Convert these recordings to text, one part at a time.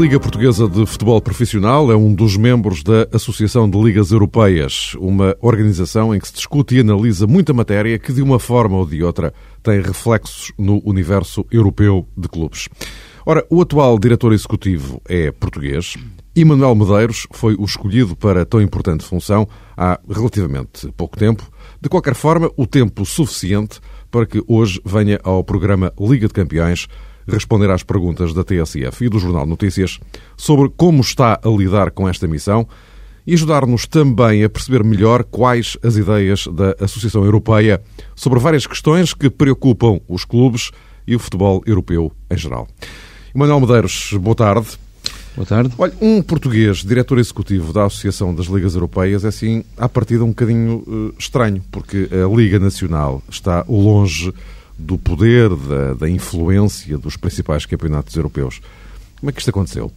Liga Portuguesa de Futebol Profissional é um dos membros da Associação de Ligas Europeias, uma organização em que se discute e analisa muita matéria que, de uma forma ou de outra, tem reflexos no universo europeu de clubes. Ora, o atual diretor executivo é português e Manuel Medeiros foi o escolhido para tão importante função há relativamente pouco tempo. De qualquer forma, o tempo suficiente para que hoje venha ao programa Liga de Campeões responder às perguntas da TSF e do Jornal Notícias sobre como está a lidar com esta missão e ajudar-nos também a perceber melhor quais as ideias da Associação Europeia sobre várias questões que preocupam os clubes e o futebol europeu em geral. Manuel Medeiros, boa tarde. Boa tarde. Olha, um português, diretor executivo da Associação das Ligas Europeias, é assim, à partida um bocadinho uh, estranho, porque a Liga Nacional está longe do poder, da, da influência dos principais campeonatos europeus. Como é que isto aconteceu?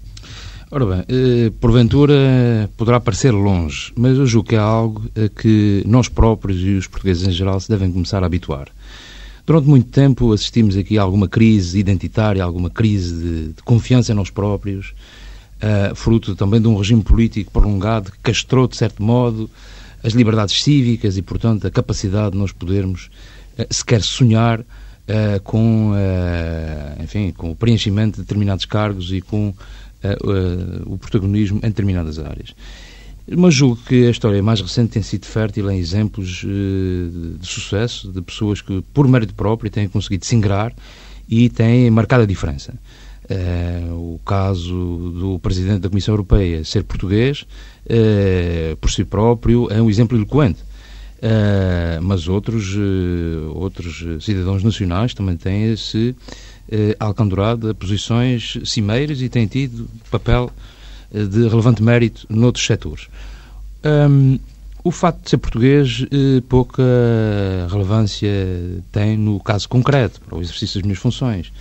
Ora bem, eh, porventura poderá parecer longe, mas eu julgo que é algo a que nós próprios e os portugueses em geral se devem começar a habituar. Durante muito tempo assistimos aqui a alguma crise identitária, alguma crise de, de confiança em nós próprios, uh, fruto também de um regime político prolongado que castrou, de certo modo, as liberdades cívicas e, portanto, a capacidade de nós podermos sequer sonhar uh, com, uh, enfim, com o preenchimento de determinados cargos e com o protagonismo em determinadas áreas. Mas julgo que a história mais recente tem sido fértil em exemplos de sucesso, de pessoas que, por mérito próprio, têm conseguido se ingrar e têm marcado a diferença. Uh, o caso do Presidente da Comissão Europeia ser português, uh, por si próprio, é um exemplo eloquente. Uh, mas outros, uh, outros cidadãos nacionais também têm se uh, alcandurado a posições cimeiras e têm tido papel de relevante mérito noutros setores. Um, o facto de ser português pouca relevância tem no caso concreto, para o exercício das minhas funções.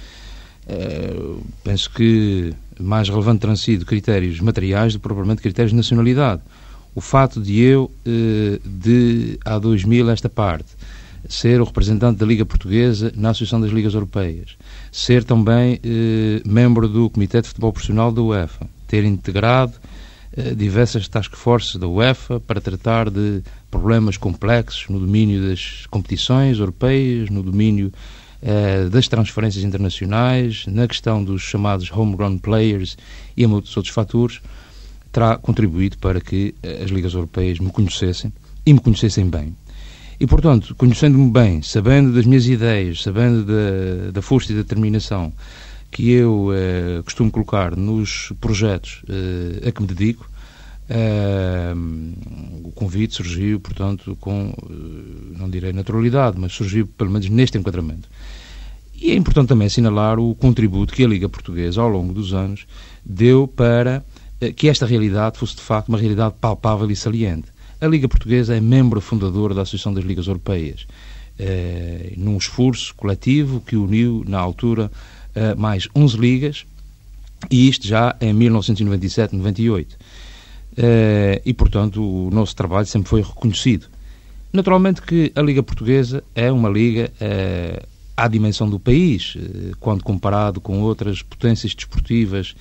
penso que mais relevante terão sido critérios materiais do que propriamente critérios de nacionalidade o fato de eu, eh, de há 2000 esta parte, ser o representante da Liga Portuguesa na Associação das Ligas Europeias, ser também eh, membro do Comitê de Futebol Profissional da UEFA, ter integrado eh, diversas task forces da UEFA para tratar de problemas complexos no domínio das competições europeias, no domínio das transferências internacionais, na questão dos chamados homegrown players e muitos outros fatores, terá contribuído para que eh, as ligas europeias me conhecessem e me conhecessem bem. E, portanto, conhecendo-me bem, sabendo das minhas ideias, sabendo da, da força e da determinação que eu eh, costumo colocar nos projetos eh, a que me dedico, eh, o convite surgiu, portanto, com, eh, não direi naturalidade, mas surgiu pelo menos neste enquadramento. E é importante também assinalar o contributo que a Liga Portuguesa, ao longo dos anos, deu para que esta realidade fosse de facto uma realidade palpável e saliente. A Liga Portuguesa é membro fundador da Associação das Ligas Europeias, eh, num esforço coletivo que uniu, na altura, eh, mais 11 ligas, e isto já em 1997-98. Eh, e, portanto, o nosso trabalho sempre foi reconhecido. Naturalmente que a Liga Portuguesa é uma liga eh, à dimensão do país, eh, quando comparado com outras potências desportivas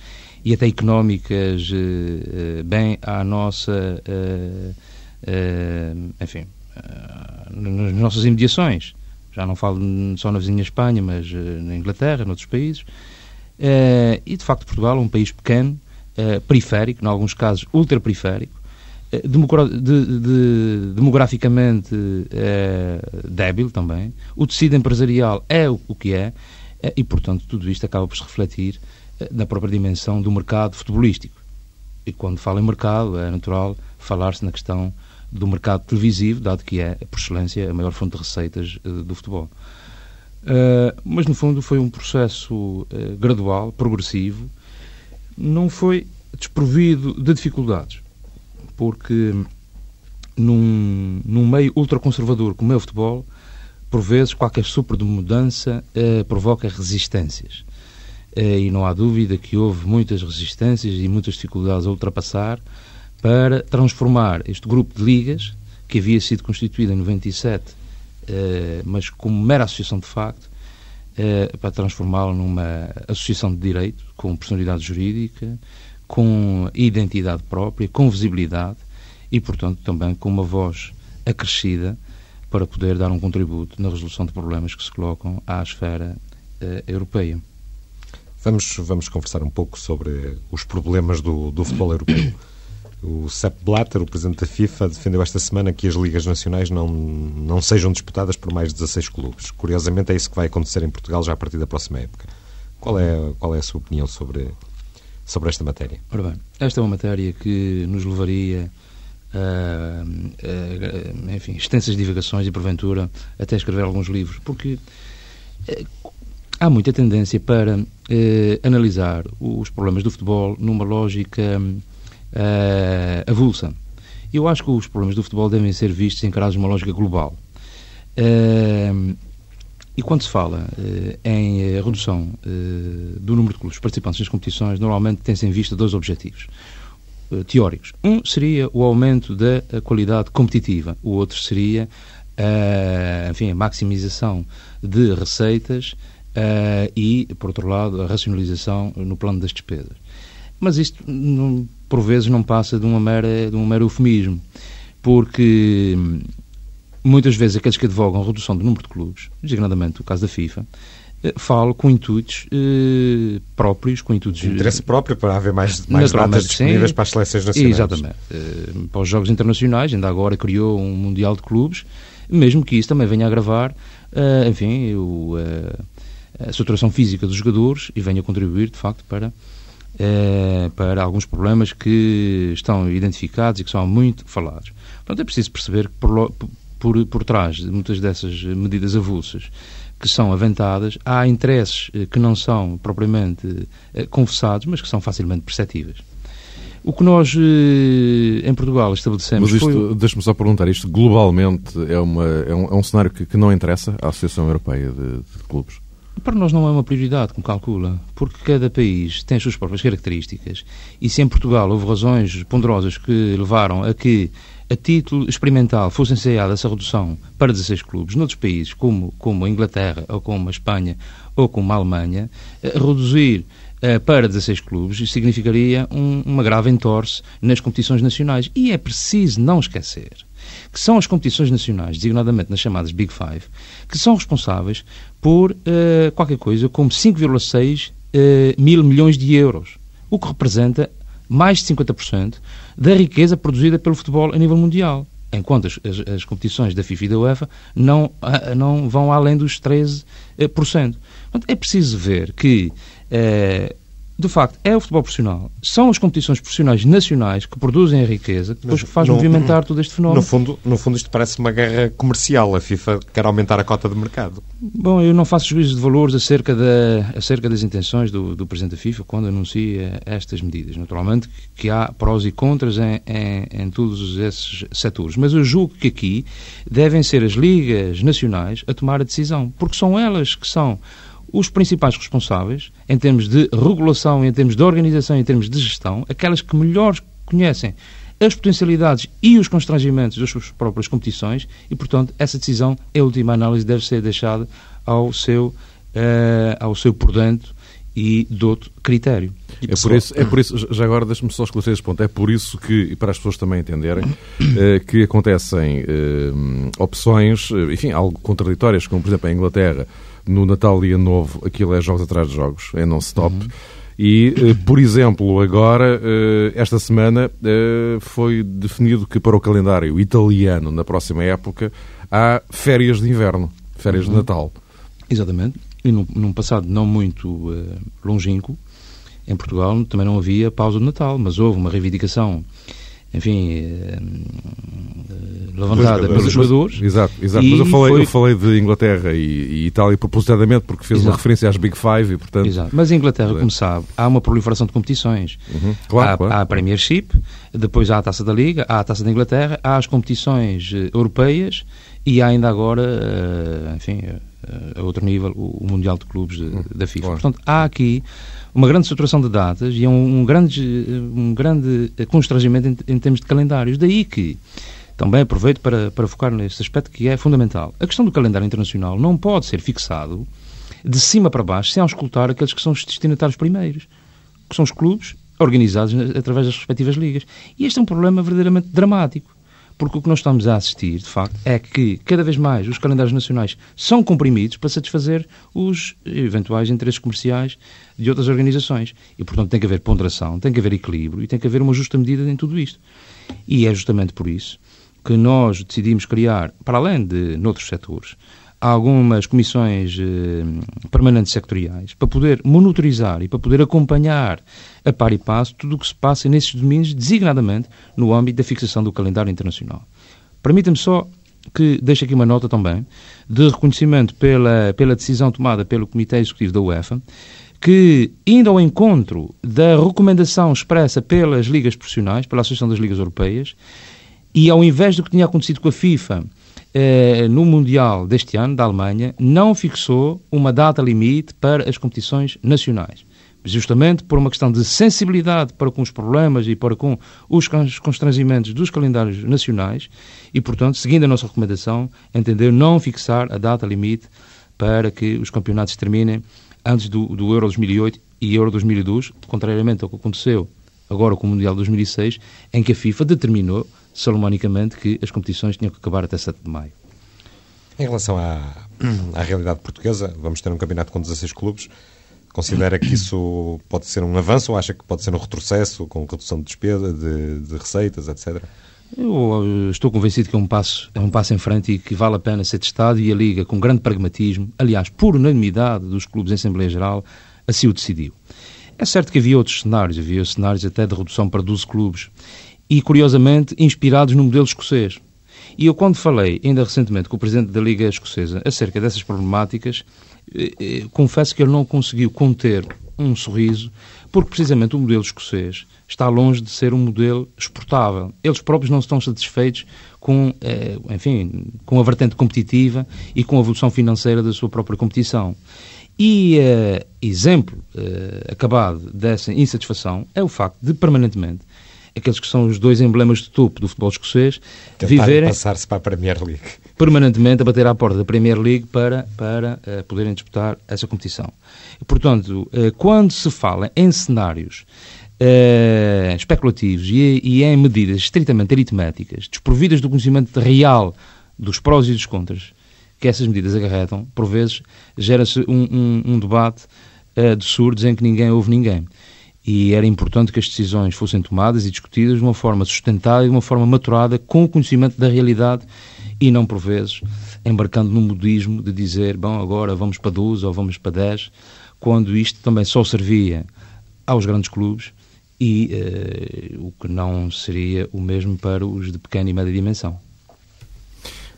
e até económicas eh, eh, bem à nossa, eh, enfim, nas nossas imediações. Já não falo só na vizinha Espanha, mas na Inglaterra, noutros países. E, de facto, Portugal é um país pequeno, periférico, em alguns casos ultraperiférico, de, de, demograficamente débil também. O tecido empresarial é o, o que é, e, portanto, tudo isto acaba por se refletir na própria dimensão do mercado futebolístico. E quando falo em mercado, é natural falar-se na questão do mercado televisivo, dado que é, por excelência, a maior fonte de receitas uh, do futebol. Uh, mas, no fundo, foi um processo uh, gradual, progressivo, não foi desprovido de dificuldades, porque num, num meio ultraconservador como é o futebol, por vezes qualquer sopro de mudança provoca resistências. Eh, e não há dúvida que houve muitas resistências e muitas dificuldades a ultrapassar para transformar este grupo de ligas, que havia sido constituído em 97, eh, mas como mera associação de facto, uh, para transformá-lo numa associação de direito, com personalidade jurídica, com identidade própria, com visibilidade e, portanto, também com uma voz acrescida para poder dar um contributo na resolução de problemas que se colocam à esfera europeia. Vamos, vamos conversar um pouco sobre os problemas do, do futebol europeu. O Sepp Blatter, o presidente da FIFA, defendeu esta semana que as ligas nacionais não, não sejam disputadas por mais de 16 clubes. Curiosamente, é isso que vai acontecer em Portugal já a partir da próxima época. Qual é, qual é a sua opinião sobre, sobre esta matéria? Ora bem, esta é uma matéria que nos levaria a, a, a enfim, extensas divagações e, porventura, até escrever alguns livros, porque eh, há muita tendência para eh, analisar os problemas do futebol numa lógica uh, avulsa. Eu acho que os problemas do futebol devem ser vistos encarados numa lógica global. Uh, e quando se fala uh, em redução do número de clubes participantes nas competições, normalmente tem-se em vista dois objetivos teóricos. Um seria o aumento da qualidade competitiva, o outro seria enfim, a maximização de receitas e, por outro lado, a racionalização no plano das despesas. Mas isto, não, por vezes, não passa de, uma mera, de um mero eufemismo, porque muitas vezes aqueles que advogam a redução do número de clubes, designadamente o caso da FIFA, eh, falam com intuitos eh, próprios, com intuitos... Interesse próprio para haver mais, mais datas disponíveis sim, para as seleções nacionais. Exatamente. Eh, para os Jogos Internacionais, ainda agora criou um Mundial de Clubes, mesmo que isso também venha a agravar, eh, enfim, o, a saturação física dos jogadores e venha contribuir, de facto, para é, para alguns problemas que estão identificados e que são muito falados. Portanto, é preciso perceber que por, por, por trás de muitas dessas medidas avulsas que são aventadas, há interesses eh, que não são propriamente eh, confessados, mas que são facilmente perceptíveis. O que nós em Portugal estabelecemos. Mas isto, foi... deixe-me só perguntar, isto globalmente é, uma, é, um, é um cenário que, que, não interessa à Associação Europeia de, de Clubes? Para nós não é uma prioridade, como calcula, porque cada país tem as suas próprias características. E se em Portugal houve razões ponderosas que levaram a que, a título experimental, fosse ensaiada essa redução para 16 clubes, noutros países, como, como a Inglaterra, ou como a Espanha, ou como a Alemanha, eh, reduzir uh, para 16 clubes significaria um, uma grave entorse nas competições nacionais. E é preciso não esquecer que são as competições nacionais, designadamente nas chamadas Big Five, que são responsáveis por uh, qualquer coisa como 5,6 uh, eh, mil milhões de euros, o que representa mais de 50% da riqueza produzida pelo futebol a nível mundial. Enquanto as, as, as competições da FIFA e da UEFA não, uh, não vão além dos 13%. Portanto, é preciso ver que de facto, é o futebol profissional. São as competições profissionais nacionais que produzem a riqueza que depois faz no, movimentar todo este fenómeno. No fundo, no fundo, isto parece uma guerra comercial. A FIFA quer aumentar a cota de mercado. Bom, eu não faço juízo de valores acerca, da, acerca das intenções do, do Presidente da FIFA quando anuncia estas medidas. Naturalmente que há prós e contras em, em, em todos esses setores. Mas eu julgo que aqui devem ser as ligas nacionais a tomar a decisão, porque são elas que são os principais responsáveis, em termos de regulação, em termos de organização, em termos de gestão, aquelas que melhor conhecem as potencialidades e os constrangimentos das suas próprias competições e, portanto, essa decisão, em última análise, deve ser deixada ao seu, uh, ao seu prudente e douto critério. É por, isso, é por isso, já agora deixe-me só esclarecer este ponto, é por isso que, e para as pessoas também entenderem, uh, que acontecem uh, opções, enfim, algo contraditórias, como por exemplo a Inglaterra, no Natal e Ano Novo, aquilo é jogos atrás de jogos, é non-stop. Uhum. E, eh, por exemplo, agora, eh, esta semana, eh, foi definido que para o calendário italiano, na próxima época, há férias de inverno, férias uhum. de Natal. Exatamente. E num, num passado não muito uh, longínquo, em Portugal também não havia pausa de Natal, mas houve uma reivindicação enfim, eh, levantada pelos jogadores. Exato, exato. Mas eu falei, foi... eu falei de Inglaterra e, e Itália propositadamente porque fez exato. uma referência às Big Five e, portanto... Exato. Mas a Inglaterra, como sabe, há uma proliferação de competições. Uhum. Claro, há, claro. há a Premiership, depois há a Taça da Liga, há a Taça da Inglaterra, há as competições uh, europeias e há ainda agora, uh, enfim, a outro nível, o, Mundial de Clubes uhum. da FIFA. Claro. Portanto, há aqui uma grande saturação de datas e é um, um, grande, um grande constrangimento em, em, termos de calendários. Daí que também aproveito para, para focar nesse aspecto que é fundamental. A questão do calendário internacional não pode ser fixado de cima para baixo, sem auscultar aqueles que são os destinatários primeiros, que são os clubes organizados através das respectivas ligas. E este é um problema verdadeiramente dramático. Porque o que nós estamos a assistir, de facto, é que cada vez mais os calendários nacionais são comprimidos para satisfazer os eventuais interesses comerciais de outras organizações. E, portanto, tem que haver ponderação, tem que haver equilíbrio e tem que haver uma justa medida em tudo isto. E é justamente por isso que nós decidimos criar, para além de noutros setores, algumas comissões eh, permanentes sectoriais para poder monitorizar e para poder acompanhar a par e passo tudo o que se passa nesses domínios, designadamente no âmbito da fixação do calendário internacional. Permita-me só que deixe aqui uma nota também de reconhecimento pela, pela decisão tomada pelo Comitê Executivo da UEFA, que, indo ao encontro da recomendação expressa pelas ligas profissionais, pela Associação das Ligas Europeias, e ao invés do que tinha acontecido com a FIFA eh, no Mundial deste ano, da Alemanha, não fixou uma data limite para as competições nacionais. Justamente por uma questão de sensibilidade para com os problemas e para com os constrangimentos dos calendários nacionais e, portanto, seguindo a nossa recomendação, entendeu não fixar a data limite para que os campeonatos terminem antes do, do Euro 2008 e Euro 2012, contrariamente ao que aconteceu agora com o Mundial 2006, em que a FIFA determinou salomonicamente que as competições tinham que acabar até 7 de maio. Em relação à, à realidade portuguesa, vamos ter um campeonato com 16 clubes. Considera que isso pode ser um avanço ou acha que pode ser um retrocesso com redução de despesa, de, de receitas, etc.? Eu estou convencido que é um, passo, é um passo em frente e que vale a pena ser testado e a Liga, com grande pragmatismo, aliás, por unanimidade dos clubes em Assembleia Geral, assim o decidiu. É certo que havia outros cenários, havia cenários até de redução para 12 clubes e, curiosamente, inspirados no modelo escocês. E eu, quando falei, ainda recentemente, com o Presidente da Liga Escocesa acerca dessas problemáticas, eh, eh, confesso que ele não conseguiu conter um sorriso, porque precisamente o modelo escocês está longe de ser um modelo exportável. Eles próprios não estão satisfeitos com, eh, enfim, com a vertente competitiva e com a evolução financeira da sua própria competição. E exemplo acabado dessa insatisfação é o facto de, permanentemente, aqueles que são os dois emblemas de topo do futebol escocês, Tentarem viverem passar-se para a Premier League. Permanentemente a bater à porta da Premier League para, para uh, poderem disputar essa competição. E, portanto, uh, quando se fala em cenários uh, especulativos e, e, em medidas estritamente aritméticas, desprovidas do conhecimento real dos prós e dos contras que essas medidas acarretam, por vezes gera-se um, um, um, debate de surdos em que ninguém ouve ninguém e era importante que as decisões fossem tomadas e discutidas de uma forma sustentada e de uma forma maturada, com o conhecimento da realidade e não, por vezes, embarcando no modismo de dizer, bom, agora vamos para 12 ou vamos para 10, quando isto também só servia aos grandes clubes e uh, o que não seria o mesmo para os de pequena e média dimensão.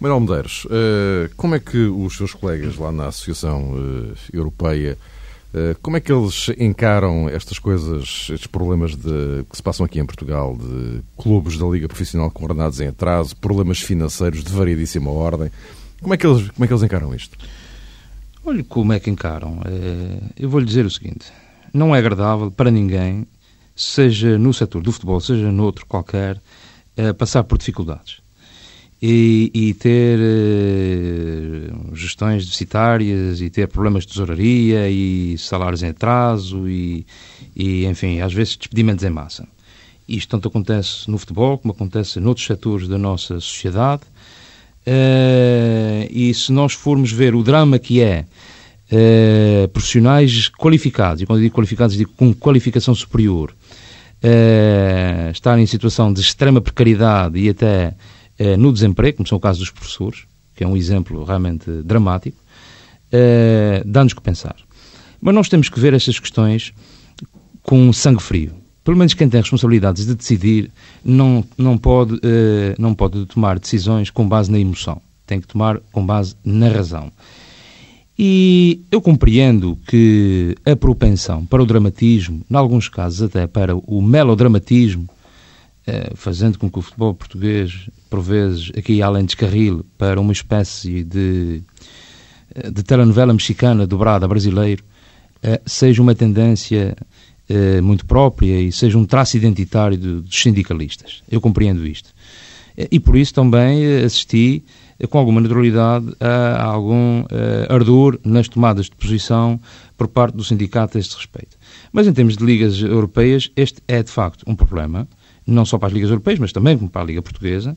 Manuel Medeiros, uh, como é que os seus colegas lá na Associação uh, Europeia como é que eles encaram estas coisas, estes problemas de, que se passam aqui em Portugal, de clubes da Liga Profissional com ordenados em atraso, problemas financeiros de variedíssima ordem? Como é que eles, como é que eles encaram isto? Olha, como é que encaram? É, eu vou-lhe dizer o seguinte: não é agradável para ninguém, seja no setor do futebol, seja noutro qualquer, é, passar por dificuldades e, e ter uh, gestões deficitárias e ter problemas de tesouraria e salários em atraso e, e, enfim, às vezes despedimentos em massa. Isto tanto acontece no futebol como acontece noutros setores da nossa sociedade. Uh, e se nós formos ver o drama que é uh, profissionais qualificados, e quando digo qualificados digo com qualificação superior, uh, estarem em situação de extrema precariedade e até eh, no desemprego, como são o caso dos professores, que é um exemplo realmente dramático, eh, dá-nos que pensar. Mas nós temos que ver estas questões com sangue frio. Pelo menos quem tem responsabilidades de decidir não, não, pode, eh, não pode tomar decisões com base na emoção. Tem que tomar com base na razão. E eu compreendo que a propensão para o dramatismo, em alguns casos até para o melodramatismo, fazendo com que o futebol português, por vezes, aqui além de descarril, para uma espécie de, eh, de telenovela mexicana dobrada brasileiro, eh, seja uma tendência muito própria e seja um traço identitário dos sindicalistas. Eu compreendo isto. E por isso também assisti com alguma naturalidade a algum ardor nas tomadas de posição por parte do sindicato a este respeito. Mas em termos de ligas europeias, este é de facto um problema, não só para as ligas europeias, mas também para a Liga Portuguesa.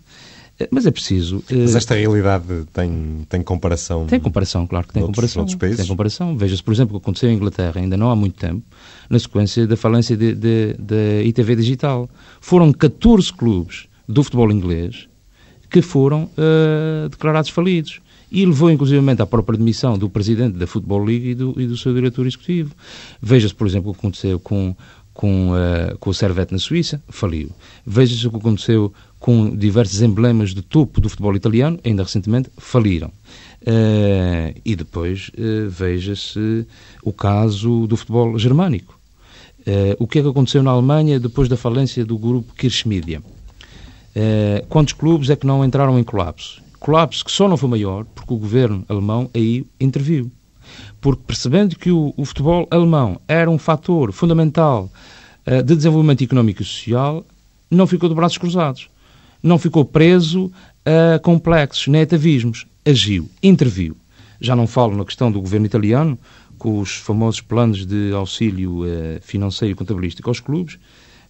Eh, mas é preciso. Eh, mas esta realidade tem, tem comparação? Tem comparação, claro que tem noutros, comparação. Noutros países? Tem comparação. Veja-se, por exemplo, o que aconteceu em Inglaterra ainda não há muito tempo, na sequência da falência da ITV Digital. Foram 14 clubes do futebol inglês que foram uh, declarados falidos. E levou, inclusivamente, à própria demissão do presidente da Football League e do, e do seu diretor executivo. Veja-se, por exemplo, o que aconteceu com, com, uh, com o Servette na Suíça, faliu. Veja-se o que aconteceu com diversos emblemas de topo do futebol italiano, ainda recentemente, faliram. Uh, e depois uh, veja-se o caso do futebol germânico. O que é que aconteceu na Alemanha depois da falência do grupo Kirchmedia? quantos clubes é que não entraram em colapso? Colapso que só não foi maior porque o governo alemão aí interviu. Porque percebendo que o, o futebol alemão era um fator fundamental de desenvolvimento económico e social, não ficou de braços cruzados não ficou preso a complexos nem atavismos. Agiu, interviu. Já não falo na questão do governo italiano, com os famosos planos de auxílio eh, financeiro e contabilístico aos clubes,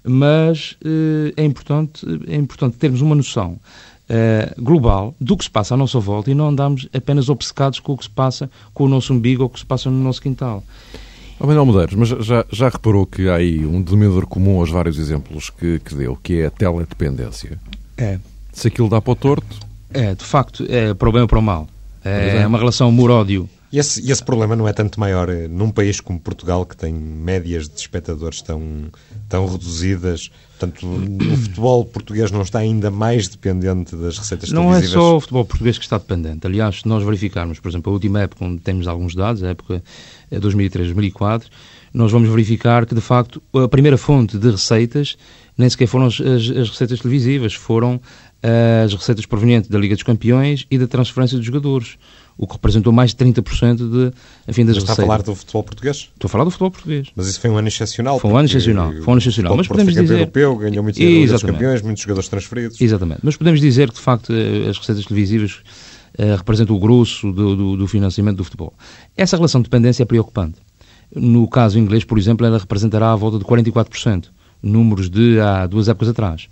mas eh, é, importante, é importante termos uma noção eh, global do que se passa à nossa volta e não andarmos apenas obcecados com o que se passa com o nosso umbigo ou o que se passa no nosso quintal. Oh, Manuel Medeiros, mas já, já reparou que há aí um denominador comum aos vários exemplos que, que deu, que é a teledependência? É. Se aquilo dá para o torto. É, de facto, é para o bem ou para o mal. É, é uma relação amor-ódio. E esse, esse problema não é tanto maior eh, num país como Portugal, que tem médias de espectadores tão, tão reduzidas. Portanto, o futebol português não está ainda mais dependente das receitas não televisivas? Não é só o futebol português que está dependente. Aliás, se nós verificarmos, por exemplo, a última época onde temos alguns dados, a época 2003-2004, eh, nós vamos verificar que, de facto, a primeira fonte de receitas nem sequer foram as, as, as receitas televisivas, foram uh, as receitas provenientes da Liga dos Campeões e da transferência dos jogadores, o que representou mais de 30% de, enfim, das Mas está receitas. a falar do futebol português? Estou a falar do futebol português. Mas isso foi um ano excepcional. Foi um ano excepcional. Foi um ano excepcional. Mas podemos dizer... europeu, ganhou muitos dos campeões, muitos jogadores transferidos. Exatamente. Mas podemos dizer que, de facto, eh, as receitas televisivas uh, representam o grosso do, do, do financiamento do futebol. Essa relação de dependência é preocupante. No caso inglês, por exemplo, ela representará a volta de 44% números de há duas épocas atrás.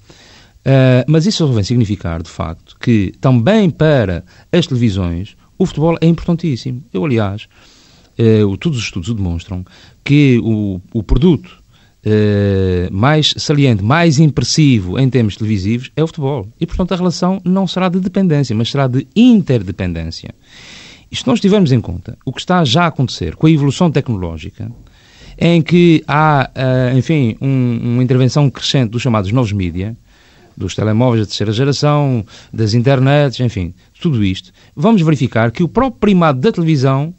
Uh, mas isso só vem significar, de facto, que também para as televisões o futebol é importantíssimo. Eu, aliás, uh, todos os estudos demonstram que o, o produto uh, mais saliente, mais impressivo em termos televisivos é o futebol. E, portanto, a relação não será de dependência, mas será de interdependência. E se nós tivermos em conta o que está já a acontecer com a evolução tecnológica, em que há, uh, enfim, um, uma intervenção crescente dos chamados novos mídia, dos telemóveis da terceira geração, das internets, enfim, tudo isto, vamos verificar que o próprio primado da televisão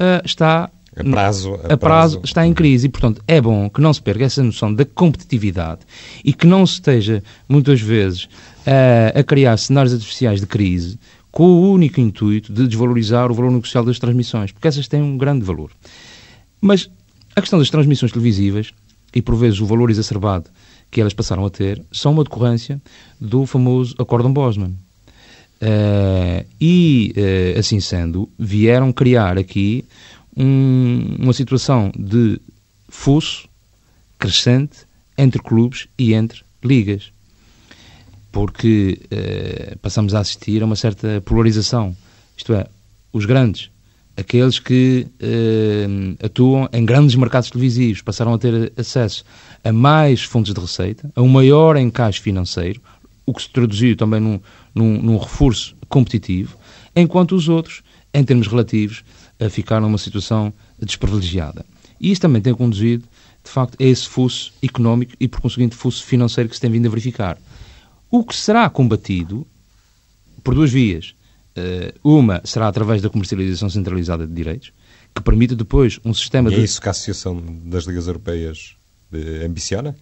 uh, está a prazo, a, a prazo, prazo, está em crise. E, portanto, é bom que não se perca essa noção da competitividade e que não se esteja, muitas vezes, uh, a criar cenários artificiais de crise com o único intuito de desvalorizar o valor negocial das transmissões, porque essas têm um grande valor. Mas a questão das transmissões televisivas, e por vezes o valor exacerbado que elas passaram a ter, são uma decorrência do famoso Acórdão Bosman. Uh, e, uh, assim sendo, vieram criar aqui um, uma situação de fosso crescente entre clubes e entre ligas. Porque uh, passamos a assistir a uma certa polarização. Isto é, os grandes aqueles que atuam em grandes mercados televisivos passaram a ter acesso a mais fontes de receita, a um maior encaixe financeiro, o que se traduziu também num, num, num reforço competitivo, enquanto os outros, em termos relativos, uh, ficaram numa situação desprivilegiada. E isso também tem conduzido, de facto, a esse fuso económico e, por conseguinte, fuso financeiro que se tem vindo a verificar. O que será combatido por duas vias eh, uma será através da comercialização centralizada de direitos, que permite depois um sistema e de... é isso que a Associação das Ligas Europeias eh, ambiciona?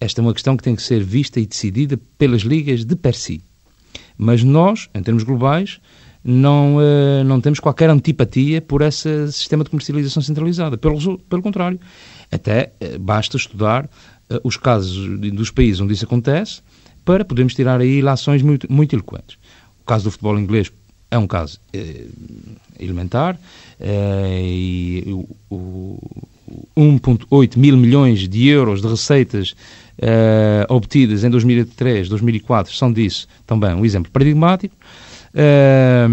Esta é uma questão que tem que ser vista e decidida pelas ligas de per si. Mas nós, em termos globais, não, uh, não temos qualquer antipatia por esse sistema de comercialização centralizada. Pelo, pelo contrário, até uh, basta estudar uh, os casos dos países onde isso acontece para podermos tirar aí lações muito, muito eloquentes. O caso do futebol inglês é um caso eh, elementar eh, e o, o 1,8 mil milhões de euros de receitas eh, obtidas em 2003, 2004 são disso também um exemplo paradigmático. Eh,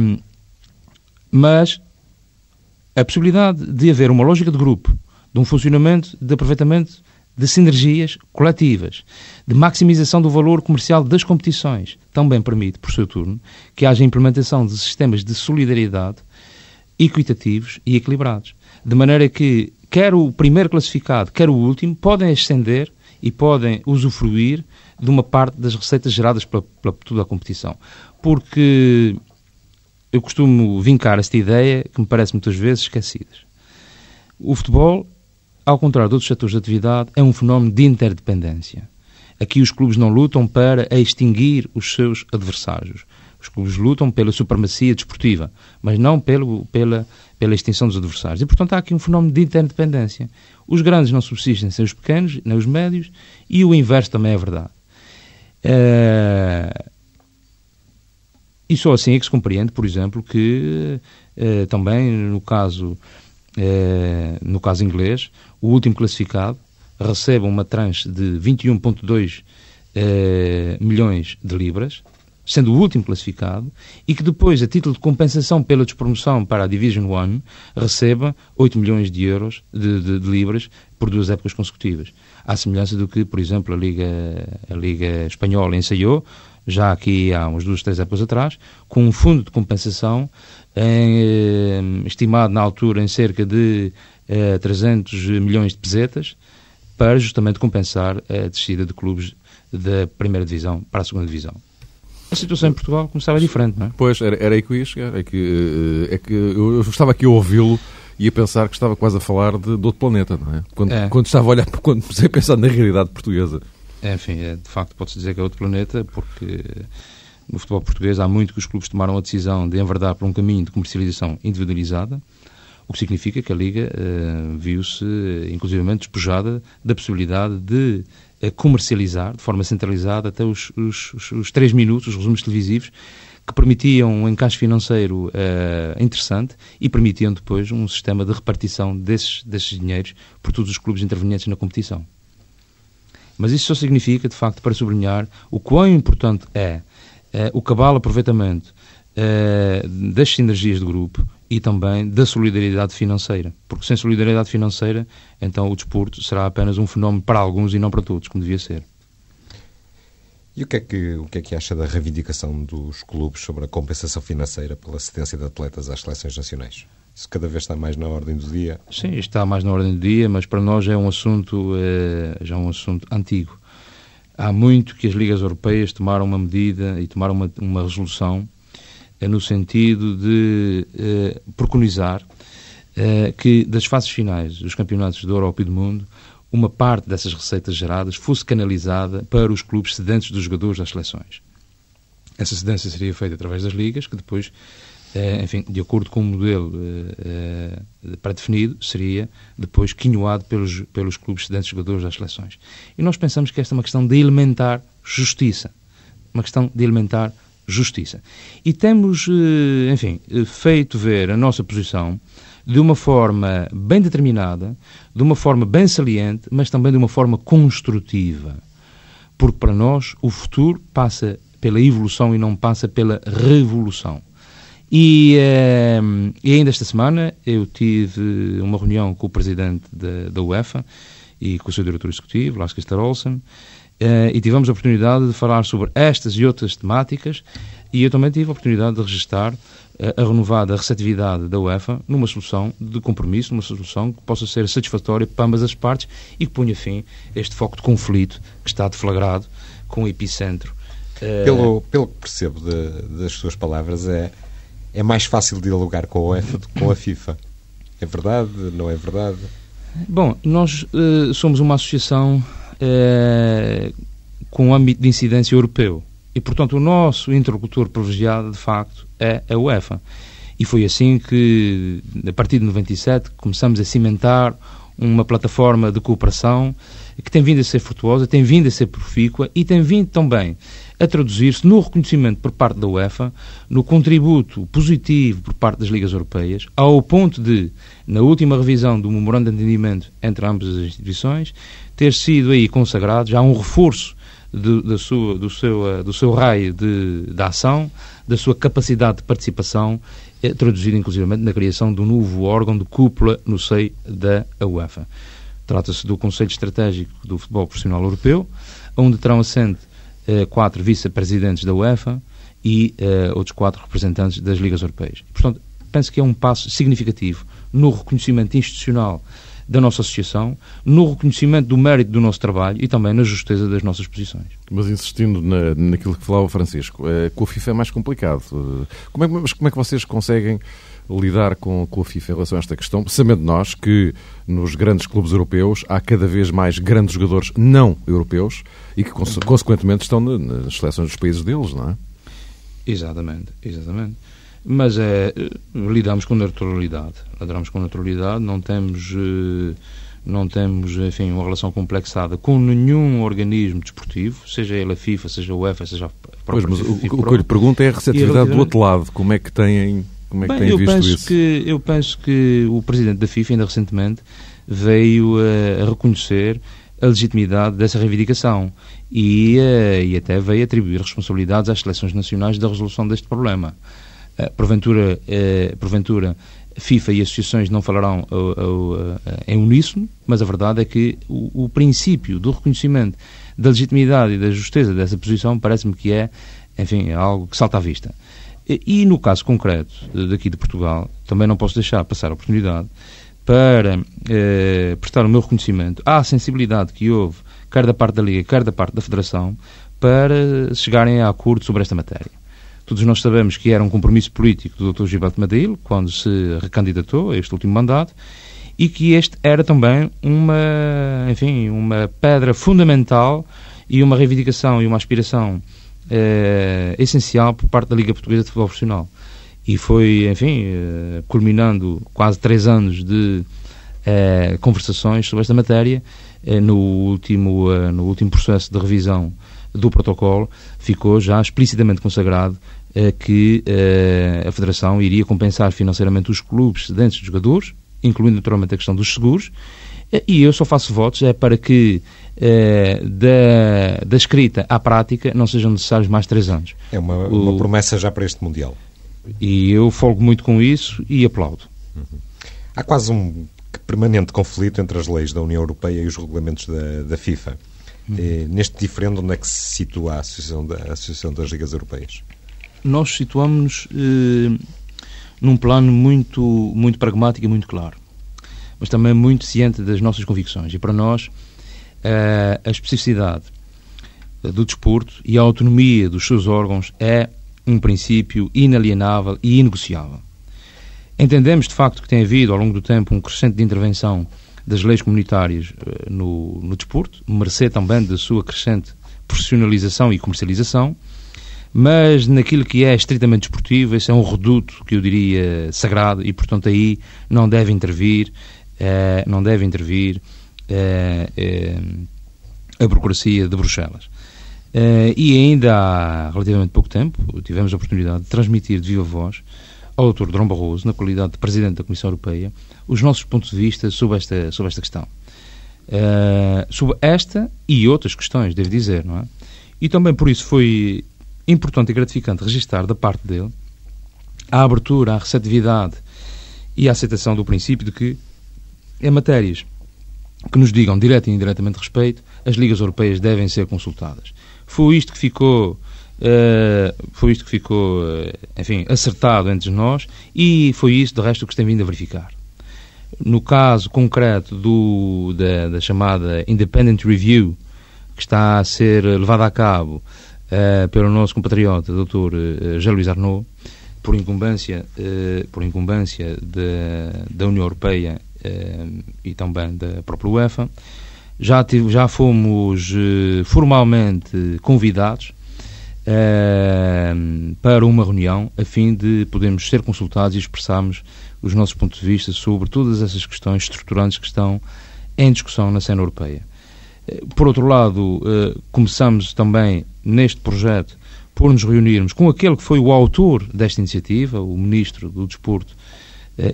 mas a possibilidade de haver uma lógica de grupo, de um funcionamento de aproveitamento de sinergias coletivas, de maximização do valor comercial das competições, também permite, por seu turno, que haja implementação de sistemas de solidariedade equitativos e equilibrados. De maneira que, quer o primeiro classificado, quer o último, podem ascender e podem usufruir de uma parte das receitas geradas pela, toda a competição. Porque eu costumo vincar esta ideia que me parece muitas vezes esquecida. O futebol, ao contrário de outros setores de atividade, é um fenómeno de interdependência. Aqui os clubes não lutam para extinguir os seus adversários. Os clubes lutam pela supremacia desportiva, mas não pelo, pela, pela extinção dos adversários. E, portanto, há aqui um fenómeno de interdependência. Os grandes não subsistem sem os pequenos, nem os médios, e o inverso também é verdade. Uh, e só assim é que se compreende, por exemplo, que eh, também no caso, eh, no caso inglês, o último classificado recebe uma tranche de 21,2 eh, milhões de libras, sendo o último classificado, e que depois, a título de compensação pela despromoção para a Division One, receba 8 milhões de euros de, de, de libras por duas épocas consecutivas. À semelhança do que, por exemplo, a Liga, a Liga Espanhola ensaiou, já aqui há uns duas, três épocas atrás, com um fundo de compensação em, eh, estimado na altura em cerca de eh, 300 milhões de pesetas, para justamente compensar a descida de clubes da primeira divisão para a segunda divisão. A situação em Portugal começava diferente, não é? Pois, era, era aí que eu ia chegar. É que, eh, é que eu estava aqui a ouvi-lo e a pensar que estava quase a falar de, de outro planeta, não é? Quando, é. quando estava a olhar, quando comecei a pensar na realidade portuguesa. É, enfim, é, de facto pode-se dizer que é outro planeta, porque no futebol português há muito que os clubes tomaram a decisão de enverdar por um caminho de comercialização individualizada, o que significa que a Liga uh, viu-se, inclusivamente, despojada da possibilidade de comercializar de forma centralizada até os, os, os, os três minutos, os resumos televisivos, que permitiam um encaixe financeiro uh, interessante e permitiam depois um sistema de repartição desses, desses dinheiros por todos os clubes intervenientes na competição. Mas isso só significa, de facto, para sublinhar o quão importante é, é o cabal aproveitamento é, das sinergias de grupo e também da solidariedade financeira. Porque sem solidariedade financeira, então o desporto será apenas um fenómeno para alguns e não para todos, como devia ser. E o que, é que, o que é que acha da reivindicação dos clubes sobre a compensação financeira pela assistência de atletas às seleções nacionais? Isso cada vez está mais na ordem do dia. Sim, está mais na ordem do dia, mas para nós é um assunto, é, já um assunto antigo. Há muito que as ligas europeias tomaram uma medida e tomaram uma, uma resolução no sentido de é, preconizar é, que das fases finais dos campeonatos da Europa e do mundo, uma parte dessas receitas geradas fosse canalizada para os clubes cedentes dos jogadores das seleções. Essa cedência seria feita através das ligas, que depois eh, enfim, de acordo com o modelo eh, eh, pré-definido, seria depois quinhoado pelos, pelos clubes cedentes jogadores das seleções. E nós pensamos que esta é uma questão de elementar justiça. Uma questão de elementar justiça. E temos, enfim, feito ver a nossa posição de uma forma bem determinada, de uma forma bem saliente, mas também de uma forma construtiva. Porque para nós o futuro passa pela evolução e não passa pela revolução. E, uh, e, ainda esta semana eu tive uma reunião com o presidente da, UEFA e com o seu diretor executivo, Lars Christer Olsen, e tivemos a oportunidade de falar sobre estas e outras temáticas e eu também tive a oportunidade de registrar uh, a renovada receptividade da UEFA numa solução de compromisso, numa solução que possa ser satisfatória para ambas as partes e que ponha fim a este foco de conflito que está deflagrado com o epicentro. Pelo, pelo que percebo de, das suas palavras, é é mais fácil dialogar com a UEFA do que com a FIFA. É verdade? Não é verdade? Bom, nós uh, somos uma associação uh, com âmbito de incidência europeu e, portanto, o nosso interlocutor privilegiado, de facto, é a UEFA. E foi assim que, a partir de 97, começamos a cimentar uma plataforma de cooperação que tem vindo a ser frutuosa, tem vindo a ser profícua e tem vindo também a traduzir-se no reconhecimento por parte da UEFA, no contributo positivo por parte das ligas europeias, ao ponto de, na última revisão do memorando de entendimento entre ambas as instituições, ter sido aí consagrado já um reforço do, do, seu, eh, do seu raio de, de ação, da sua capacidade de participação, eh, traduzido inclusivamente na criação um novo órgão de cúpula no seio da UEFA. Trata-se do Conselho Estratégico do Futebol Profissional Europeu, onde terão assente quatro vice-presidentes da UEFA e eh, outros quatro representantes das ligas europeias. Portanto, penso que é um passo significativo no reconhecimento institucional da nossa associação, no reconhecimento do mérito do nosso trabalho e também na justeza das nossas posições. Mas insistindo na, naquilo que falava o Francisco, eh, com a FIFA é mais complicado. Como é, mas como é que vocês conseguem lidar com, com a FIFA em relação a esta questão, sabendo nós que nos grandes clubes europeus há cada vez mais grandes jogadores não europeus e que, consequentemente, estão nas seleções dos países deles, não é? Exatamente, exatamente. Mas é, lidamos com naturalidade. Lidamos com naturalidade, não temos. Eh, não temos, enfim, uma relação complexada com nenhum organismo desportivo, seja ele a FIFA, seja a UEFA, seja a própria Pois, mas o, o que eu lhe pergunto é a receptividade do outro lado. Como é que têm como é que Bem, tem visto penso isso? Que, eu penso que o Presidente da FIFA, ainda recentemente, veio a, a reconhecer a legitimidade dessa reivindicação e, uh, e até veio atribuir responsabilidades às seleções nacionais da resolução deste problema. Uh, porventura, uh, porventura, FIFA e associações não falarão em uníssono, mas a verdade é que o, o, princípio do reconhecimento da legitimidade e da justeza dessa posição parece-me que é, enfim, é algo que salta à vista. E no caso concreto daqui de Portugal, também não posso deixar passar a oportunidade para eh, prestar o meu reconhecimento à sensibilidade que houve, quer da parte da Liga, quer da parte da Federação, para chegarem a acordo sobre esta matéria. Todos nós sabemos que era um compromisso político do Dr. Gilberto Madil, quando se recandidatou a este último mandato, e que este era também uma, enfim, uma pedra fundamental e uma reivindicação e uma aspiração é, essencial por parte da Liga Portuguesa de Futebol Profissional. E foi, enfim, eh, culminando quase três anos de é, conversações sobre esta matéria, no, último, no último processo de revisão do protocolo, ficou já explicitamente consagrado que a Federação iria compensar financeiramente os clubes cedentes de jogadores, incluindo naturalmente a questão dos seguros, e eu só faço votos é para que eh, da, da escrita à prática não sejam necessários mais três anos. É uma, o, uma promessa já para este Mundial. E eu folgo muito com isso e aplaudo. Uhum. Há quase um permanente conflito entre as leis da União Europeia e os regulamentos da, da FIFA. Uhum. E, neste diferendo, onde é que se situa a Associação, da, a Associação das Ligas Europeias? Nós situamos-nos eh, num plano muito, muito pragmático e muito claro, mas também muito ciente das nossas convicções. E para nós, a especificidade do desporto e a autonomia dos seus órgãos é um princípio inalienável e inegociável. Entendemos, de facto, que tem havido, ao longo do tempo, um crescente de intervenção das leis comunitárias uh, no, no desporto, mercê também da sua crescente profissionalização e comercialização, mas naquilo que é estritamente desportivo, esse é um reduto que eu diria sagrado e, portanto, aí não deve intervir, uh, não deve intervir a burocracia de Bruxelas. É, e ainda há relativamente pouco tempo tivemos a oportunidade de transmitir de viva voz ao Dr. Drão Barroso, na qualidade de Presidente da Comissão Europeia, os nossos pontos de vista sobre esta, sobre esta questão. Uh, sobre esta e outras questões, devo dizer, não é? E também por isso foi importante e gratificante registar da parte dele a abertura, a receptividade e a aceitação do princípio de que em matérias que nos digam direto e indiretamente respeito, as ligas europeias devem ser consultadas. Foi isto que ficou, uh, foi isto que ficou, uh, enfim, acertado entre nós e foi isso, de resto, que se tem vindo a verificar. No caso concreto do, da, da chamada Independent Review, que está a ser levada a cabo uh, pelo nosso compatriota, Dr. José Luís Arnaud, por incumbência, por incumbência de, da União Europeia e também da própria UEFA. Já, tive, já fomos eh, formalmente convidados eh, para uma reunião a fim de podermos ser consultados e expressarmos os nossos pontos de vista sobre todas essas questões estruturantes que estão em discussão na cena europeia. Por outro lado, começamos também neste projeto por nos reunirmos com aquele que foi o autor desta iniciativa, o Ministro do Desporto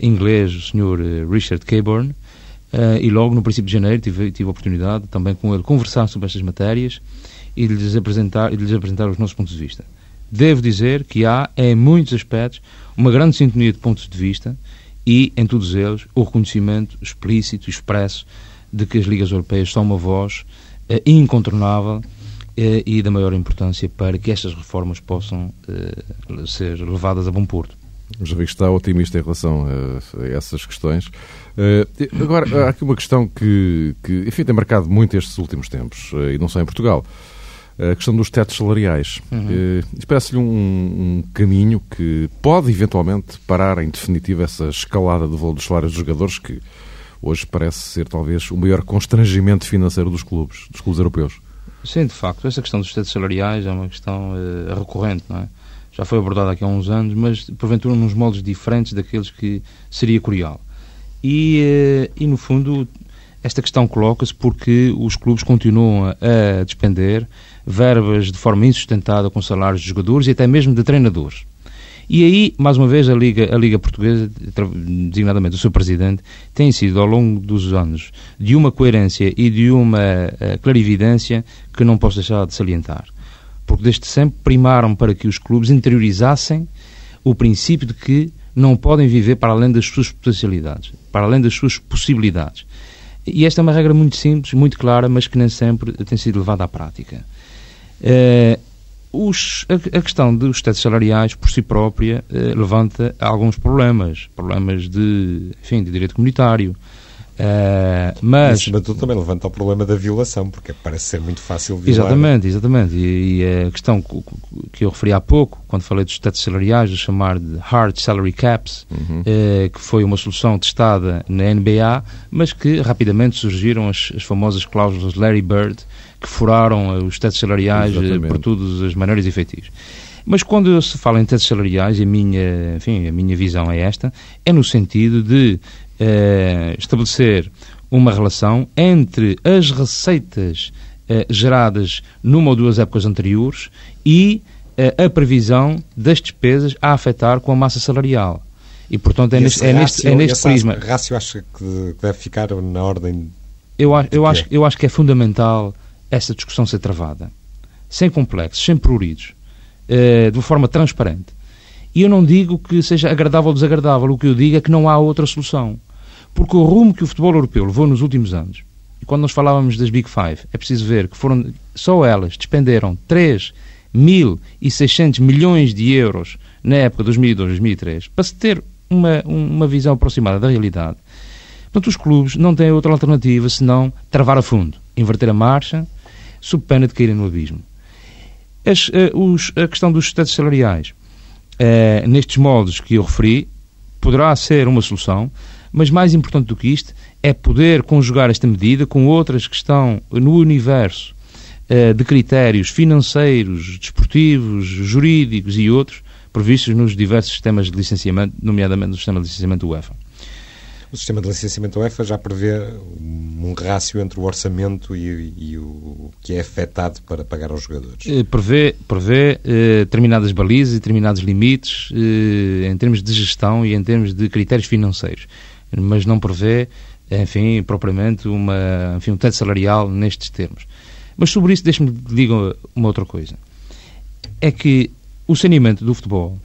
inglês, o Sr. Richard Caborn, e logo no princípio de janeiro tive, tive a oportunidade também com ele conversar sobre estas matérias e de lhes apresentar, e lhes apresentar os nossos pontos de vista. Devo dizer que há, em muitos aspectos, uma grande sintonia de pontos de vista e, em todos eles, o reconhecimento explícito e expresso de que as ligas europeias são uma voz eh, incontornável eh, e da maior importância para que estas reformas possam eh, ser levadas a bom porto. Já vi que está otimista em relação a, a essas questões. Uh, agora, há aqui uma questão que, que, enfim, tem marcado muito estes últimos tempos, uh, e não só em Portugal a questão dos tetos salariais. Uhum. Uh, Parece-lhe um, um, caminho que pode eventualmente parar em definitivo essa escalada do valor dos salários dos jogadores, que hoje parece ser talvez o maior constrangimento financeiro dos clubes, dos clubes europeus. Sim, de facto, essa questão dos tetos salariais é uma questão recorrente, não é? Já foi abordada aqui há uns anos, mas porventura nos moldes diferentes daqueles que seria curial. E, uh, e no fundo, esta questão coloca-se porque os clubes continuam a, despender verbas de forma insustentada com salários de jogadores e até mesmo de treinadores. E aí, mais uma vez, a Liga, a Liga Portuguesa, designadamente o seu presidente, tem sido ao longo dos anos de uma coerência e de uma uh, clarividência que não posso deixar de salientar. Porque desde sempre primaram para que os clubes interiorizassem o princípio de que não podem viver para além das suas potencialidades, para além das suas possibilidades. E esta é uma regra muito simples, muito clara, mas que nem sempre tem sido levada à prática. Uh, os, a, a, questão dos tetos salariais, por si própria, uh, levanta alguns problemas. Problemas de, enfim, de direito comunitário. Uh, mas... De tudo, também levanta o problema da violação, porque parece ser muito fácil violar. Exatamente, exatamente. E, e a questão que eu referi há pouco, quando falei dos tetos salariais, de chamar de hard salary caps, uhum. uh, que foi uma solução testada na NBA, mas que rapidamente surgiram as, as famosas cláusulas Larry Bird, que furaram eh, os tetos salariais Exatamente. por todas as maneiras e feitios. Mas quando se fala em tetos salariais, a minha, enfim, a minha visão é esta, é no sentido de eh, estabelecer uma relação entre as receitas eh, geradas numa ou duas épocas anteriores e a previsão das despesas a afetar com a massa salarial. E, portanto, é, neste, é, neste, é neste prisma. Esse rácio acha que deve ficar na ordem. Eu, eu, acho, eu acho que é fundamental essa discussão ser travada, sem complexos, sem pruridos, uh, de uma forma transparente. E eu não digo que seja agradável ou desagradável, o que eu digo é que não há outra solução. Porque o rumo que o futebol europeu levou nos últimos anos, e quando nós falávamos das Big Five, é preciso ver que foram só elas despenderam 3.600 milhões de euros na época de 2002-2003 para se ter uma, uma visão aproximada da realidade. Portanto, os clubes não têm outra alternativa senão travar a fundo, inverter a marcha, sob pena de caírem no abismo. As, uh, os, a questão dos estados salariais, uh, nestes moldes que eu referi, poderá ser uma solução, mas mais importante do que isto é poder conjugar esta medida com outras que estão no universo uh, de critérios financeiros, desportivos, jurídicos e outros previstos nos diversos sistemas de licenciamento, nomeadamente no sistema de licenciamento UEFA. O sistema de licenciamento UEFA já prevê um rácio entre o orçamento e, e o que é afetado para pagar aos jogadores. Eh, prevê, prevê eh, determinadas balizas e determinados limites eh, em termos de gestão e em termos de critérios financeiros, mas não prevê, enfim, propriamente uma, enfim, um teto salarial nestes termos. Mas sobre isso, deixe-me dizer uma outra coisa. É que o saneamento do futebol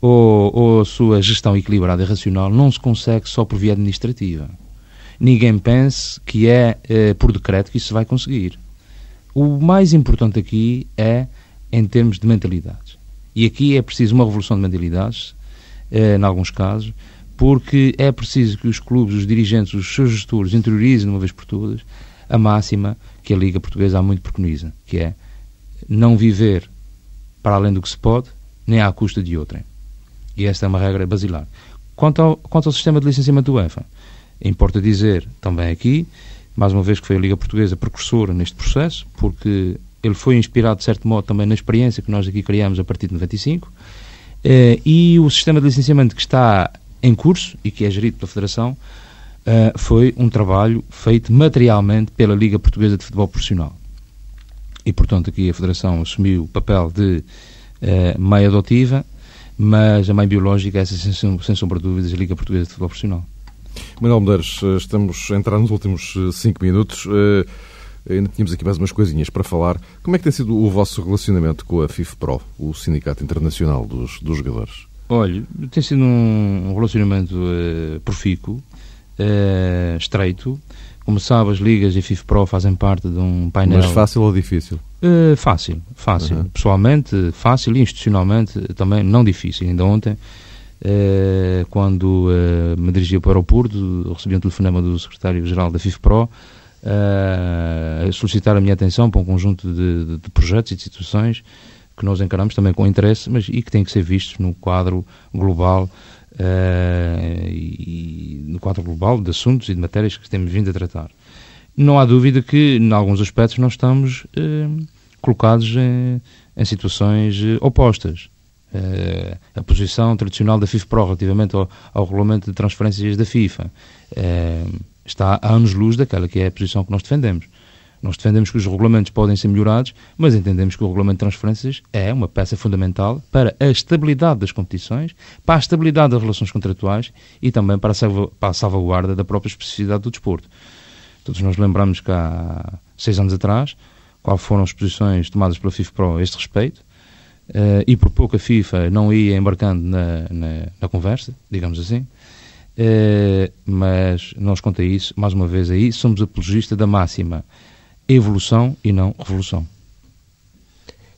ou, ou a sua gestão equilibrada e racional não se consegue só por via administrativa. Ninguém pense que é eh, por decreto que isso se vai conseguir. O mais importante aqui é em termos de mentalidades. E aqui é preciso uma revolução de mentalidades, eh, em alguns casos, porque é preciso que os clubes, os dirigentes, os seus gestores interiorizem de uma vez por todas a máxima que a Liga Portuguesa há muito preconiza, que é não viver para além do que se pode, nem à custa de outrem. E esta é uma regra basilar. Quanto ao, quanto ao sistema de licenciamento do UEFA, importa dizer também aqui, mais uma vez que foi a Liga Portuguesa precursora neste processo, porque ele foi inspirado, de certo modo, também na experiência que nós aqui criamos a partir de 95, eh, e o sistema de licenciamento que está em curso e que é gerido pela Federação uh, foi um trabalho feito materialmente pela Liga Portuguesa de Futebol Profissional. E, portanto, aqui a Federação assumiu o papel de uh, mãe adotiva, mas a mãe biológica é, sem, sem sombra de dúvidas, a Liga Portuguesa de Futebol Profissional. Manuel Medeiros, estamos a entrar nos últimos cinco minutos. Uh, ainda tínhamos aqui mais umas coisinhas para falar. Como é que tem sido o vosso relacionamento com a FIFPRO, o Sindicato Internacional dos, dos Jogadores? Olha, tem sido um relacionamento uh, profícuo, uh, estreito. Como sabe, as ligas e a FIFPRO fazem parte de um painel... Mas fácil ou difícil? Uh, fácil, fácil. Uhum. Pessoalmente, fácil e institucionalmente também não difícil. Ainda ontem, quando me dirigia para o Porto, recebi um telefonema do secretário-geral da FIFPRO a solicitar a minha atenção para um conjunto de, de, de projetos e de situações que nós encaramos também com interesse, mas e que têm que ser vistos no quadro global uh, e, no quadro global de assuntos e de matérias que temos vindo a tratar. Não há dúvida que, em alguns aspectos, nós estamos uh, colocados em, em situações uh, opostas. a posição tradicional da FIFA relativamente ao, ao, regulamento de transferências da FIFA está a anos-luz daquela que é a posição que nós defendemos. Nós defendemos que os regulamentos podem ser melhorados, mas entendemos que o regulamento de transferências é uma peça fundamental para a estabilidade das competições, para a estabilidade das relações contratuais e também para a salvaguarda da própria especificidade do desporto. Todos nós lembramos que há seis anos atrás, quais foram as posições tomadas pela FIFA Pro a este respeito, uh, e por pouco a FIFA não ia embarcando na, na, na conversa, digamos assim, uh, mas nós quanto a isso, mais uma vez aí, somos apologistas da máxima evolução e não revolução.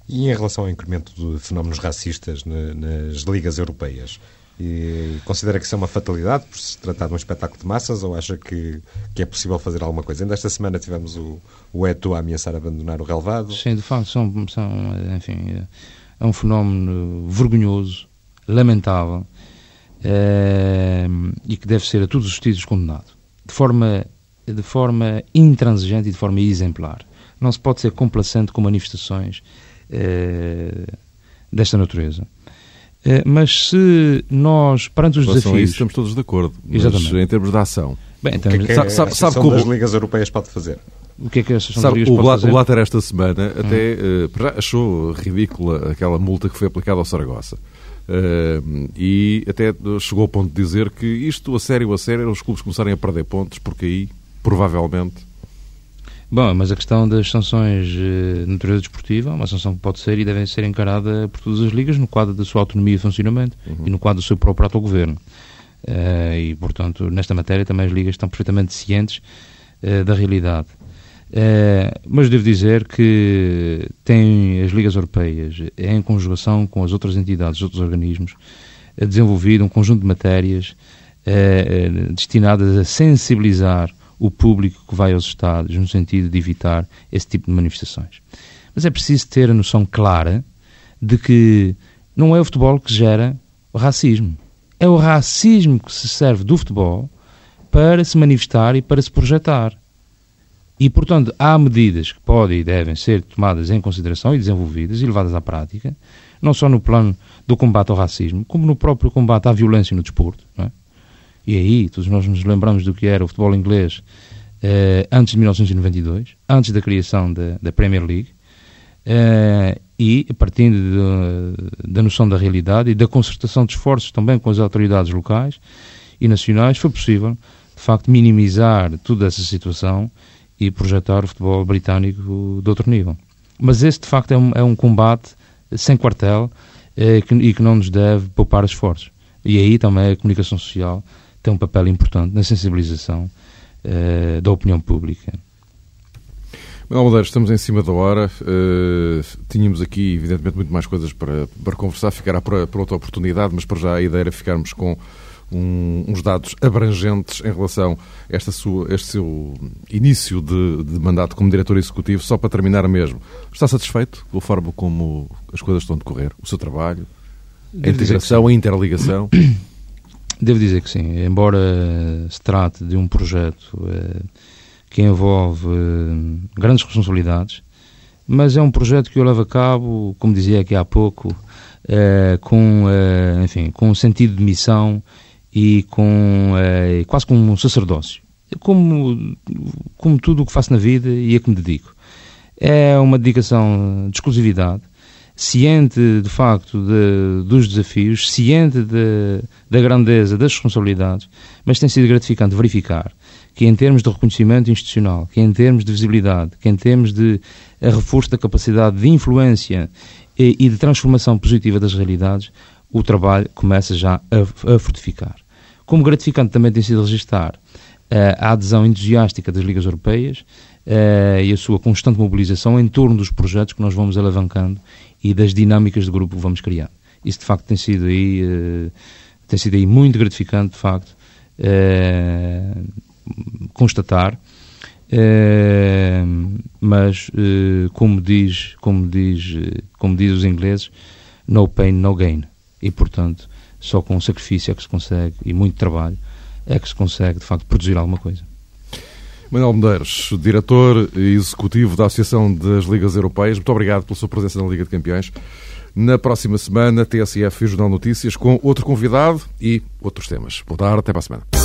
E em relação ao incremento de fenómenos racistas nas ligas europeias, e considera que isso é uma fatalidade por se tratar de um espetáculo de massas ou acha que, que é possível fazer alguma coisa? Ainda esta semana tivemos o, o Eto a ameaçar abandonar o relevado. Sim, de facto, são, são, enfim, é um fenómeno vergonhoso, lamentável é, e que deve ser a todos os títulos condenado. De forma de forma intransigente e de forma exemplar. Não se pode ser complacente com manifestações eh, desta natureza. Eh, mas se nós, perante os desafios... Isso, estamos todos de acordo. Exatamente. em termos de ação... Bem, então, o que é que sabe, sabe, sabe que das Ligas Europeias pode fazer? O que é que a Associação Sabe, o, pode fazer? O Blatter esta semana até uh, achou ridícula aquela multa que foi aplicada ao Saragossa. Uh, e até chegou ao ponto de dizer que isto, a sério, a sério, os clubes começarem a perder pontos, porque aí provavelmente. Bom, mas a questão das sanções de natureza desportiva é uma sanção que pode ser e deve ser encarada por todas as ligas no quadro da sua autonomia e funcionamento uhum. e no quadro do seu próprio autogoverno. Uh, e, portanto, nesta matéria também as ligas estão perfeitamente cientes uh, da realidade. Uh, mas devo dizer que tem as ligas europeias, em conjugação com as outras entidades, os outros organismos, desenvolvido um conjunto de matérias destinadas a sensibilizar o público que vai aos estádios, no sentido de evitar esse tipo de manifestações. Mas é preciso ter a noção clara de que não é o futebol que gera o racismo. É o racismo que se serve do futebol para se manifestar e para se projetar. E, portanto, há medidas que podem e devem ser tomadas em consideração e desenvolvidas e levadas à prática, não só no plano do combate ao racismo, como no próprio combate à violência no desporto. É? E aí, todos nós nos lembramos do que era o futebol inglês eh, antes de 1992, antes da criação da, da Premier League, eh, e partindo de, da noção da realidade e da concertação de esforços também com as autoridades locais e nacionais, foi possível, de facto, minimizar toda essa situação e projetar o futebol britânico de outro nível. Mas esse, de facto, é um, é um combate sem quartel eh, que, e que não nos deve poupar esforços. E aí também a comunicação social tem um papel importante na sensibilização uh, da opinião pública. Manuel Madeira, estamos em cima da hora. Uh, tínhamos aqui, evidentemente, muito mais coisas para, para conversar. Ficará para, para outra oportunidade, mas para já a ideia era ficarmos com um, uns dados abrangentes em relação a esta sua, este seu início de, de, mandato como diretor executivo. Só para terminar mesmo, está satisfeito com a forma como as coisas estão a decorrer? O seu trabalho? A integração, a interligação? Devo dizer que sim, embora se trate de um projeto eh, que envolve eh, grandes responsabilidades, mas é um projeto que eu levo a cabo, como dizia aqui há pouco, eh, com, enfim, com um sentido de missão e com quase como um sacerdócio. Como, como tudo o que faço na vida e a que me dedico. É uma dedicação de exclusividade, ciente de facto de, dos desafios, ciente de, da grandeza das responsabilidades, mas tem sido gratificante verificar que em termos de reconhecimento institucional, que em termos de visibilidade, que em termos de reforço da capacidade de influência e, e de transformação positiva das realidades, o trabalho começa já a, a fortificar. Como gratificante também tem sido registrar uh, a adesão entusiástica das ligas europeias uh, e a sua constante mobilização em torno dos projetos que nós vamos alavancando e das dinâmicas de grupo que vamos criar. Isso de facto tem sido aí, uh, tem sido aí muito gratificante, de facto, constatar. mas como diz, como diz, como diz os ingleses, no pain, no gain e, portanto, só com sacrifício é que se consegue, e muito trabalho, é que se consegue, de facto, produzir alguma coisa. Manuel Medeiros, diretor executivo da Associação das Ligas Europeias, muito obrigado pela sua presença na Liga de Campeões. Na próxima semana, TSF e Jornal Notícias com outro convidado e outros temas. Boa tarde, até para a semana.